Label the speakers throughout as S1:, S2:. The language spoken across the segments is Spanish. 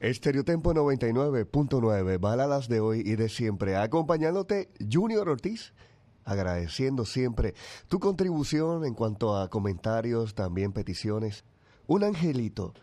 S1: Estereotempo 99.9, baladas de hoy y de siempre, acompañándote Junior Ortiz, agradeciendo siempre tu contribución en cuanto a comentarios, también peticiones. Un angelito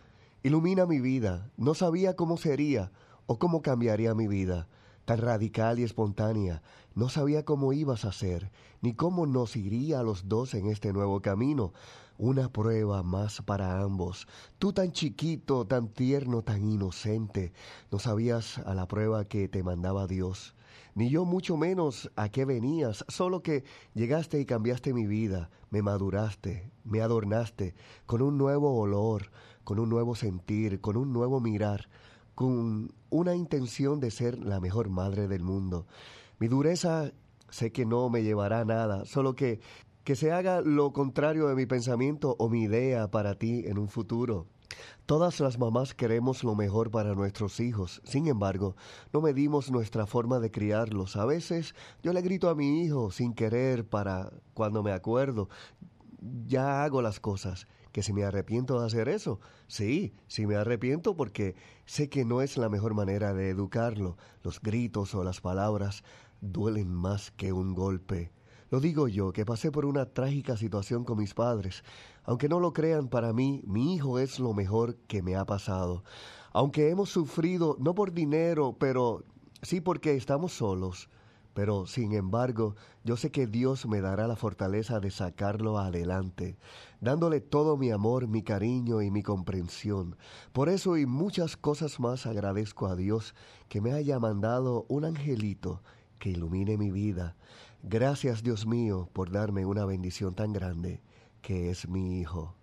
S1: ilumina mi vida, no sabía cómo sería o cómo cambiaría mi vida tan radical y espontánea. No sabía cómo ibas a ser, ni cómo nos iría a los dos en este nuevo camino. Una prueba más para ambos. Tú tan chiquito, tan tierno, tan inocente. No sabías a la prueba que te mandaba Dios. Ni yo mucho menos a qué venías, solo que llegaste y cambiaste mi vida, me maduraste, me adornaste, con un nuevo olor, con un nuevo sentir, con un nuevo mirar con una intención de ser la mejor madre del mundo. Mi dureza sé que no me llevará a nada, solo que que se haga lo contrario de mi pensamiento o mi idea para ti en un futuro. Todas las mamás queremos lo mejor para nuestros hijos, sin embargo, no medimos nuestra forma de criarlos. A veces yo le grito a mi hijo sin querer para cuando me acuerdo, ya hago las cosas que si me arrepiento de hacer eso. Sí, sí me arrepiento porque sé que no es la mejor manera de educarlo. Los gritos o las palabras duelen más que un golpe. Lo digo yo, que pasé por una trágica situación con mis padres. Aunque no lo crean, para mí, mi hijo es lo mejor que me ha pasado. Aunque hemos sufrido, no por dinero, pero sí porque estamos solos. Pero, sin embargo, yo sé que Dios me dará la fortaleza de sacarlo adelante, dándole todo mi amor, mi cariño y mi comprensión. Por eso y muchas cosas más agradezco a Dios que me haya mandado un angelito que ilumine mi vida. Gracias, Dios mío, por darme una bendición tan grande que es mi hijo.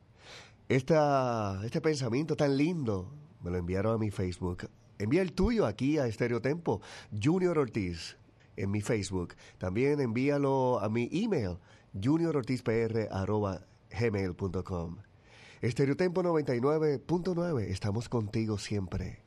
S1: Este pensamiento tan lindo me lo enviaron a mi Facebook. Envía el tuyo aquí a Estereotempo, Junior Ortiz en mi Facebook. También envíalo a mi email, juniorortizpr.gmail.com. Estereotempo 99.9, estamos contigo siempre.